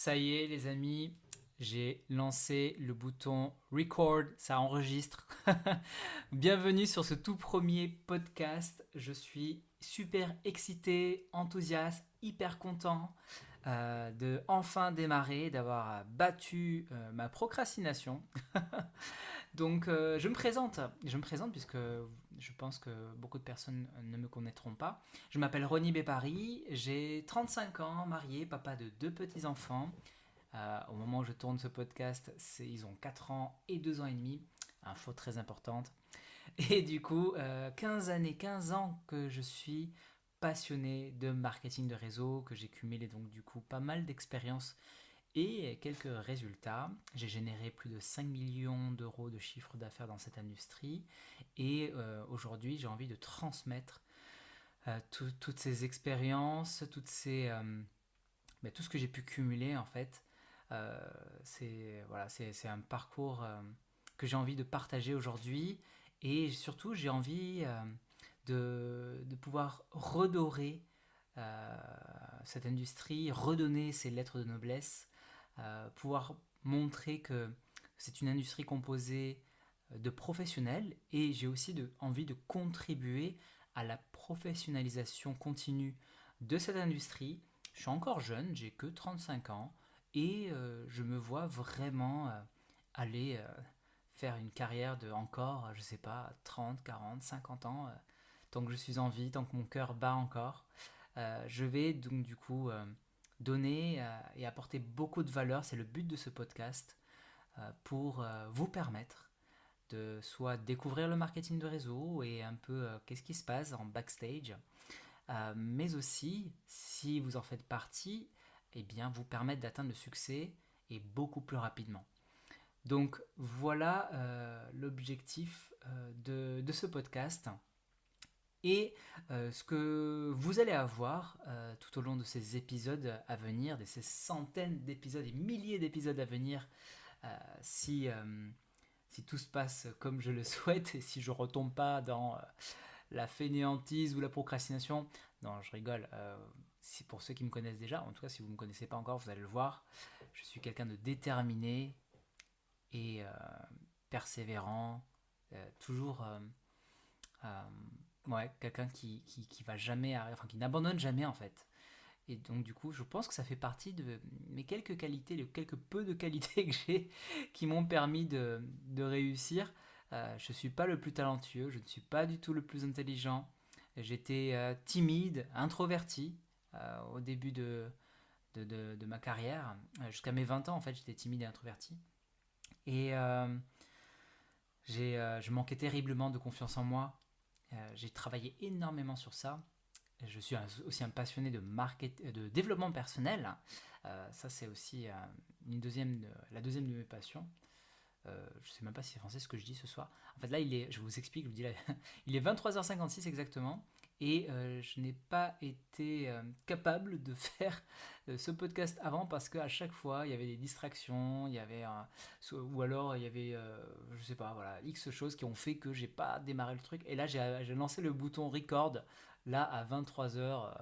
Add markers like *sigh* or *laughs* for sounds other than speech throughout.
Ça y est, les amis, j'ai lancé le bouton record, ça enregistre. *laughs* Bienvenue sur ce tout premier podcast. Je suis super excité, enthousiaste, hyper content euh, de enfin démarrer, d'avoir battu euh, ma procrastination. *laughs* Donc euh, je me présente, je me présente puisque je pense que beaucoup de personnes ne me connaîtront pas. Je m'appelle Ronnie Bépari, j'ai 35 ans, marié, papa de deux petits-enfants. Euh, au moment où je tourne ce podcast, ils ont 4 ans et 2 ans et demi, info très importante. Et du coup, 15 euh, années, 15 ans que je suis passionné de marketing de réseau, que j'ai cumulé donc du coup pas mal d'expériences et quelques résultats. J'ai généré plus de 5 millions d'euros de chiffre d'affaires dans cette industrie et euh, aujourd'hui j'ai envie de transmettre euh, toutes ces expériences, toutes ces, euh, ben, tout ce que j'ai pu cumuler en fait. c'est voilà, un parcours que j'ai envie de partager aujourd'hui et surtout j'ai envie de, de, pouvoir redorer cette industrie, redonner ses lettres de noblesse pouvoir montrer que c'est une industrie composée euh, de professionnels et j'ai aussi envie de contribuer à la professionnalisation continue de cette industrie. Je suis encore jeune, j'ai que 35 ans et euh, je me vois vraiment aller faire une carrière de encore, je sais pas, 30, 40, 50 ans, tant que je suis en vie, tant que mon cœur bat encore. je vais donc du coup donner euh, et apporter beaucoup de valeur, c'est le but de ce podcast, euh, pour euh, vous permettre de soit découvrir le marketing de réseau et un peu qu'est-ce qui se passe en backstage, mais aussi, si vous en faites partie, eh bien, vous permettre d'atteindre le succès et beaucoup plus rapidement. Donc voilà l'objectif de, de, ce podcast. Et euh, ce que vous allez avoir euh, tout au long de ces épisodes à venir, de ces centaines d'épisodes et milliers d'épisodes à venir, euh, si, si tout se passe comme je le *laughs* souhaite et si je retombe pas dans la fainéantise ou la procrastination, non, je rigole. pour ceux qui me connaissent déjà, en tout cas si vous ne me connaissez pas encore, vous allez le voir, je suis quelqu'un de déterminé et persévérant, toujours Ouais, quelqu'un qui, qui, va jamais, enfin qui n'abandonne jamais en fait. Et donc du coup, je pense que ça fait partie de mes quelques qualités, les quelques peu de qualités *laughs* que j'ai qui m'ont permis de, de réussir. Euh, je ne suis pas le plus talentueux, je ne suis pas du tout le plus intelligent. J'étais euh, timide, introverti euh, au début de, de, de, ma carrière. Jusqu'à mes 20 ans, en fait, j'étais timide et introverti. Et j'ai, je manquais terriblement de confiance en moi. Euh, j'ai travaillé énormément sur ça. Je suis aussi un passionné de, market, de développement personnel. Euh, ça, c'est aussi euh, une deuxième, la deuxième de mes passions. Je ne sais même pas si c'est français ce que je dis ce soir. En fait, là, il est, je vous explique, je vous dis *laughs* il est 23h56 exactement. Et je n'ai pas été capable de *laughs* faire ce podcast avant parce qu'à chaque fois, il y avait des distractions, il y avait ou alors il y avait, je sais pas, voilà, X choses qui ont fait que j'ai pas démarré le truc. Et là, j'ai lancé le bouton record là à 23h,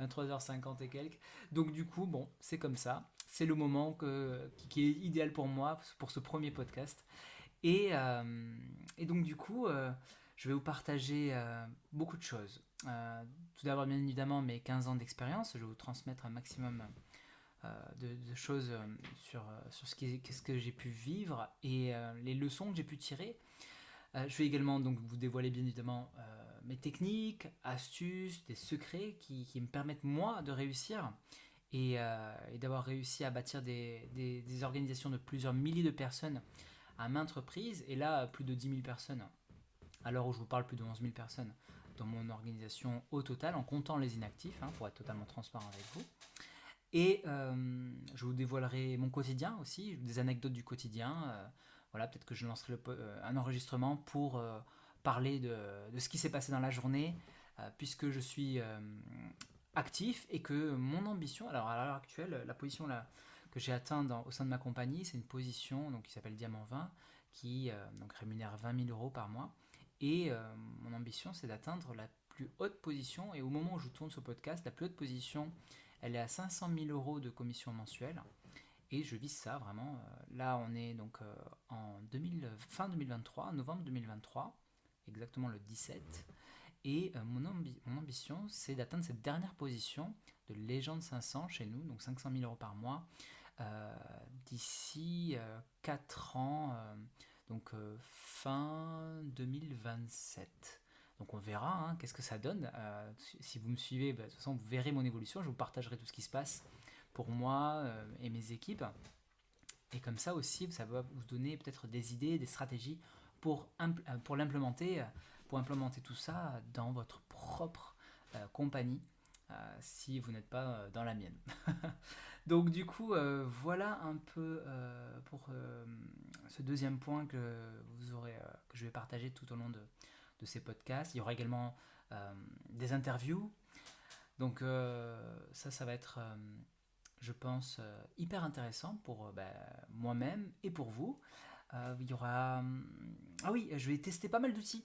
23h50 *laughs* et quelques. Donc du coup, bon, c'est comme ça. C'est le moment qui, est idéal pour moi pour ce premier podcast. Et, et donc du coup, je vais vous partager beaucoup de choses. Euh, tout d'abord, bien évidemment, mes 15 ans d'expérience. Je vais vous transmettre un maximum euh, de, choses euh, sur, sur ce, ce que j'ai pu vivre et les leçons que j'ai pu tirer. Je vais également donc vous dévoiler bien évidemment mes techniques, astuces, des secrets qui, qui, me permettent moi de réussir et, et d'avoir réussi à bâtir des, des, organisations de plusieurs milliers de personnes à maintes reprises et là plus de 10 000 personnes. À l'heure où je vous parle, plus de 11 000 personnes dans mon organisation au total, en comptant les inactifs, hein, pour être totalement transparent avec vous. Et euh, je vous dévoilerai mon quotidien aussi, des anecdotes du quotidien. Euh, voilà, peut-être que je lancerai euh, un enregistrement pour parler de, ce qui s'est passé dans la journée, puisque je suis actif et que mon ambition, alors à l'heure actuelle, la position que j'ai atteinte au sein de ma compagnie, c'est une position donc, qui s'appelle Diamant 20, qui donc, rémunère 20 000 euros par mois. Et euh, mon ambition, c'est d'atteindre la plus haute position. Et au moment où je tourne ce podcast, la plus haute position elle est à 500 000 euros de commission mensuelle. Et je vise ça vraiment. Là, on est donc en 2000, fin 2023, novembre 2023, exactement le 17. Et mon, mon, ambition, c'est d'atteindre cette dernière position de légende 500 chez nous, donc 500 000 euros par mois, d'ici 4 ans, donc fin 2027. Donc on verra hein, qu'est-ce que ça donne. Euh, si vous me suivez, bah, de toute façon, vous verrez mon évolution. Je vous partagerai tout ce qui se passe pour moi euh, et mes équipes. Et comme ça aussi, ça va vous donner peut-être des idées, des stratégies pour, euh, pour l'implémenter, pour implémenter tout ça dans votre propre compagnie, si vous n'êtes pas dans la mienne. *laughs* Donc du coup, voilà un peu pour ce deuxième point que vous aurez, que je vais partager tout au long de, de ces podcasts. Il y aura également euh, des interviews. Donc euh, ça, ça va être, euh, je pense, hyper intéressant pour bah, moi-même et pour vous. il y aura... ah oui, je vais tester pas mal d'outils.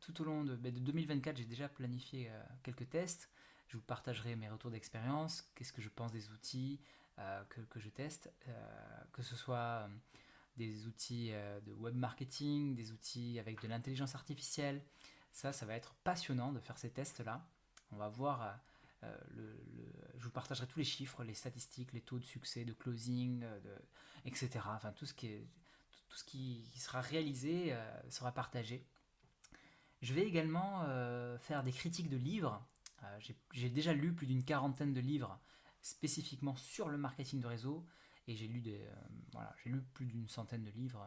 tout au long de, bah, de 2024, j'ai déjà planifié quelques tests. Je vous partagerai mes retours d'expérience, qu'est-ce que je pense des outils que, que, je teste, que ce soit des outils euh, de web marketing, des outils avec de l'intelligence artificielle. Ça, ça va être passionnant de faire ces tests-là. On va voir, euh, euh, je vous partagerai tous les chiffres, les statistiques, les taux de succès, de closing, de, etc. Enfin, tout ce qui, sera réalisé sera partagé. Je vais également faire des critiques de livres. J'ai déjà lu plus d'une quarantaine de livres spécifiquement sur le marketing de réseau. Et j'ai lu, euh, voilà, lu plus d'une centaine de livres.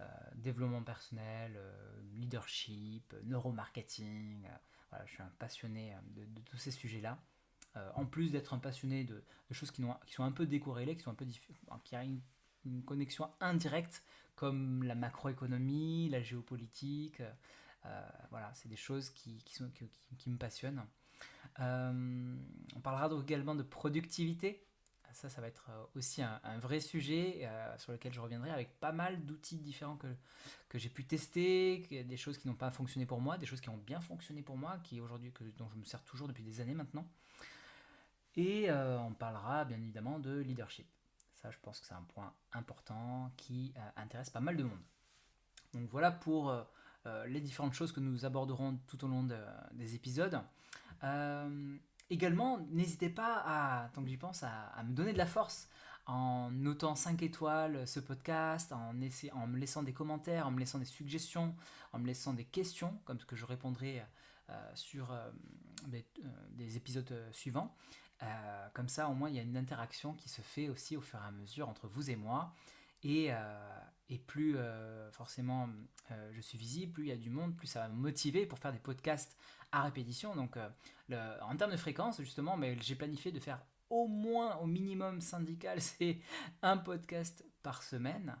Euh, développement personnel, euh, leadership, neuromarketing. Voilà, je suis un passionné de, tous ces sujets-là. en plus d'être un passionné de, choses qui, sont un peu décorrélées, qui un peu qui a une, connexion indirecte, comme la macroéconomie, la géopolitique. voilà, c'est des choses qui me passionnent. on parlera donc également de productivité ça, ça va être euh, aussi un, vrai sujet euh, sur lequel je reviendrai avec pas mal d'outils différents que, que j'ai pu tester, des choses qui n'ont pas fonctionné pour moi, des choses qui ont bien fonctionné pour moi, qui aujourd'hui dont je me sers toujours depuis des années maintenant. Et euh, on parlera bien évidemment de leadership. Ça, je pense que c'est un point important qui intéresse pas mal de monde. Donc voilà pour les différentes choses que nous aborderons tout au long des épisodes. Également, n'hésitez pas à, tant que j'y pense, à, me donner de la force en notant 5 étoiles ce podcast, en, me laissant des commentaires, en me laissant des suggestions, en me laissant des questions, comme ce que je répondrai euh, sur euh, euh, des, épisodes suivants. comme ça, au moins, il y a une interaction qui se fait aussi au fur et à mesure entre vous et moi. Et plus forcément je suis visible, plus il y a du monde, plus ça va me motiver pour faire des podcasts à répétition. Donc, euh, en termes de fréquence, justement, mais j'ai planifié de faire au moins, au minimum syndical, *laughs* c'est un podcast par semaine.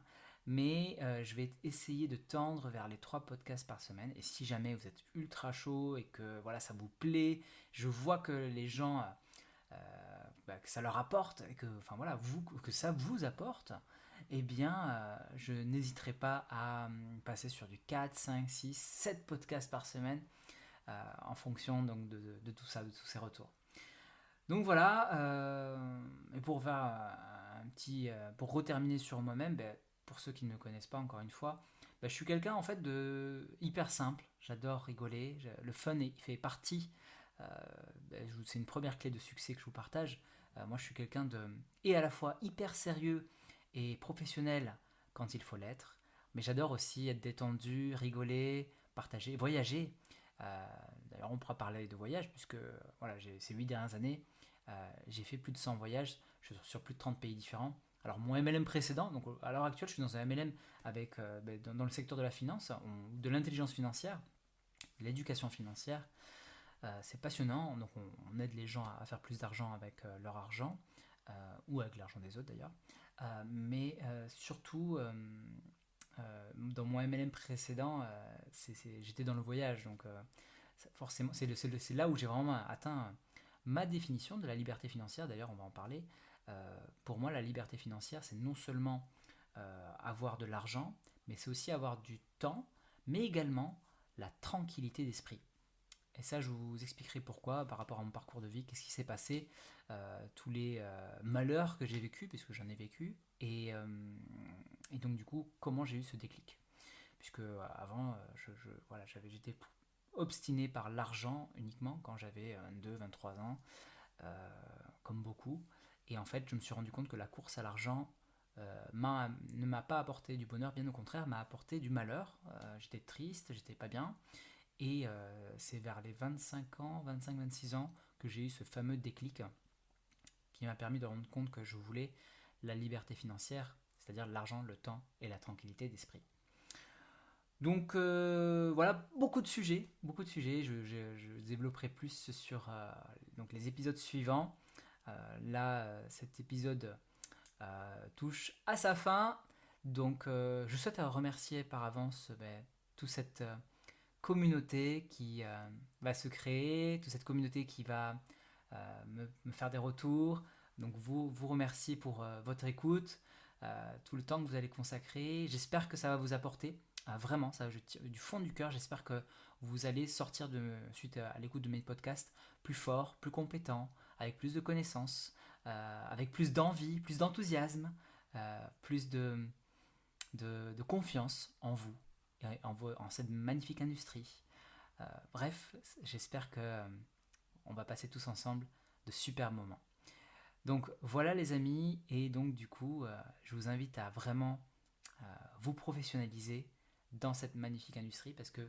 Mais euh, je vais essayer de tendre vers les trois podcasts par semaine. Et si jamais vous êtes ultra chaud et que voilà, ça vous plaît, je vois que les gens, euh, bah, que ça leur apporte, et que, enfin, voilà, vous, que ça vous apporte, eh bien, je n'hésiterai pas à passer sur du 4, 5, 6, 7 podcasts par semaine. Euh, en fonction donc, de, tout ça, de tous ces retours. Donc voilà, euh, et pour faire un petit, euh, pour reterminer sur moi-même, ben, pour ceux qui ne me connaissent pas encore une fois, ben, je suis quelqu'un en fait de hyper simple. J'adore rigoler, le fun il fait partie. Ben, c'est une première clé de succès que je vous partage. moi, je suis quelqu'un de et à la fois hyper sérieux et professionnel quand il faut l'être, mais j'adore aussi être détendu, rigoler, partager, voyager. Euh, d'ailleurs, on pourra parler de voyage, puisque voilà, ces huit dernières années, euh, j'ai fait plus de 100 voyages je suis sur plus de 30 pays différents. Alors mon MLM précédent, donc à l'heure actuelle, je suis dans un MLM avec, euh, ben, dans, le secteur de la finance, de l'intelligence financière, l'éducation financière. c'est passionnant, donc on, aide les gens à, faire plus d'argent avec leur argent, ou avec l'argent des autres d'ailleurs. mais surtout, euh, dans mon MLM précédent, euh, j'étais dans le voyage, donc euh, forcément, c'est là où j'ai vraiment atteint ma définition de la liberté financière. D'ailleurs, on va en parler. pour moi, la liberté financière, c'est non seulement avoir de l'argent, mais c'est aussi avoir du temps, mais également la tranquillité d'esprit. Et ça, je vous expliquerai pourquoi par rapport à mon parcours de vie, qu'est-ce qui s'est passé, tous les malheurs que j'ai vécu, puisque j'en ai vécu, et, et, donc du coup, comment j'ai eu ce déclic. Puisque avant, je, voilà, j'étais obstiné par l'argent uniquement quand j'avais 22, 23 ans, comme beaucoup. Et en fait, je me suis rendu compte que la course à l'argent euh, ne m'a pas apporté du bonheur, bien au contraire, m'a apporté du malheur. Euh, j'étais triste, j'étais pas bien. Et euh, c'est vers les 25 ans, 25-26 ans, que j'ai eu ce fameux déclic qui m'a permis de rendre compte que je voulais la liberté financière, c'est-à-dire l'argent, le temps et la tranquillité d'esprit. Donc voilà, beaucoup de sujets, beaucoup de sujets. Je, développerai plus sur donc les épisodes suivants. là, cet épisode euh, touche à sa fin. Donc euh, je souhaite remercier par avance ben, toute cette euh, communauté qui va se créer, toute cette communauté qui va me, faire des retours. Donc vous, vous remercier pour votre écoute, tout le temps que vous allez consacrer. J'espère que ça va vous apporter. vraiment, ça, du fond du cœur, j'espère que vous allez sortir de, suite à l'écoute de mes podcasts plus fort, plus compétent, avec plus de connaissances, euh, avec plus d'envie, plus d'enthousiasme, euh, plus de, confiance en vous en, en cette magnifique industrie. Euh, bref, j'espère que on va passer tous ensemble de super moments. Donc voilà les amis, et donc du coup, je vous invite à vraiment vous professionnaliser dans cette magnifique industrie parce que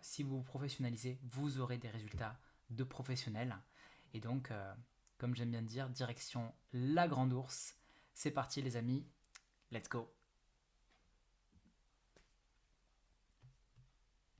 si vous vous professionnalisez, vous aurez des résultats de professionnels. Et donc, comme j'aime bien dire, direction la Grande Ourse. C'est parti les amis, let's go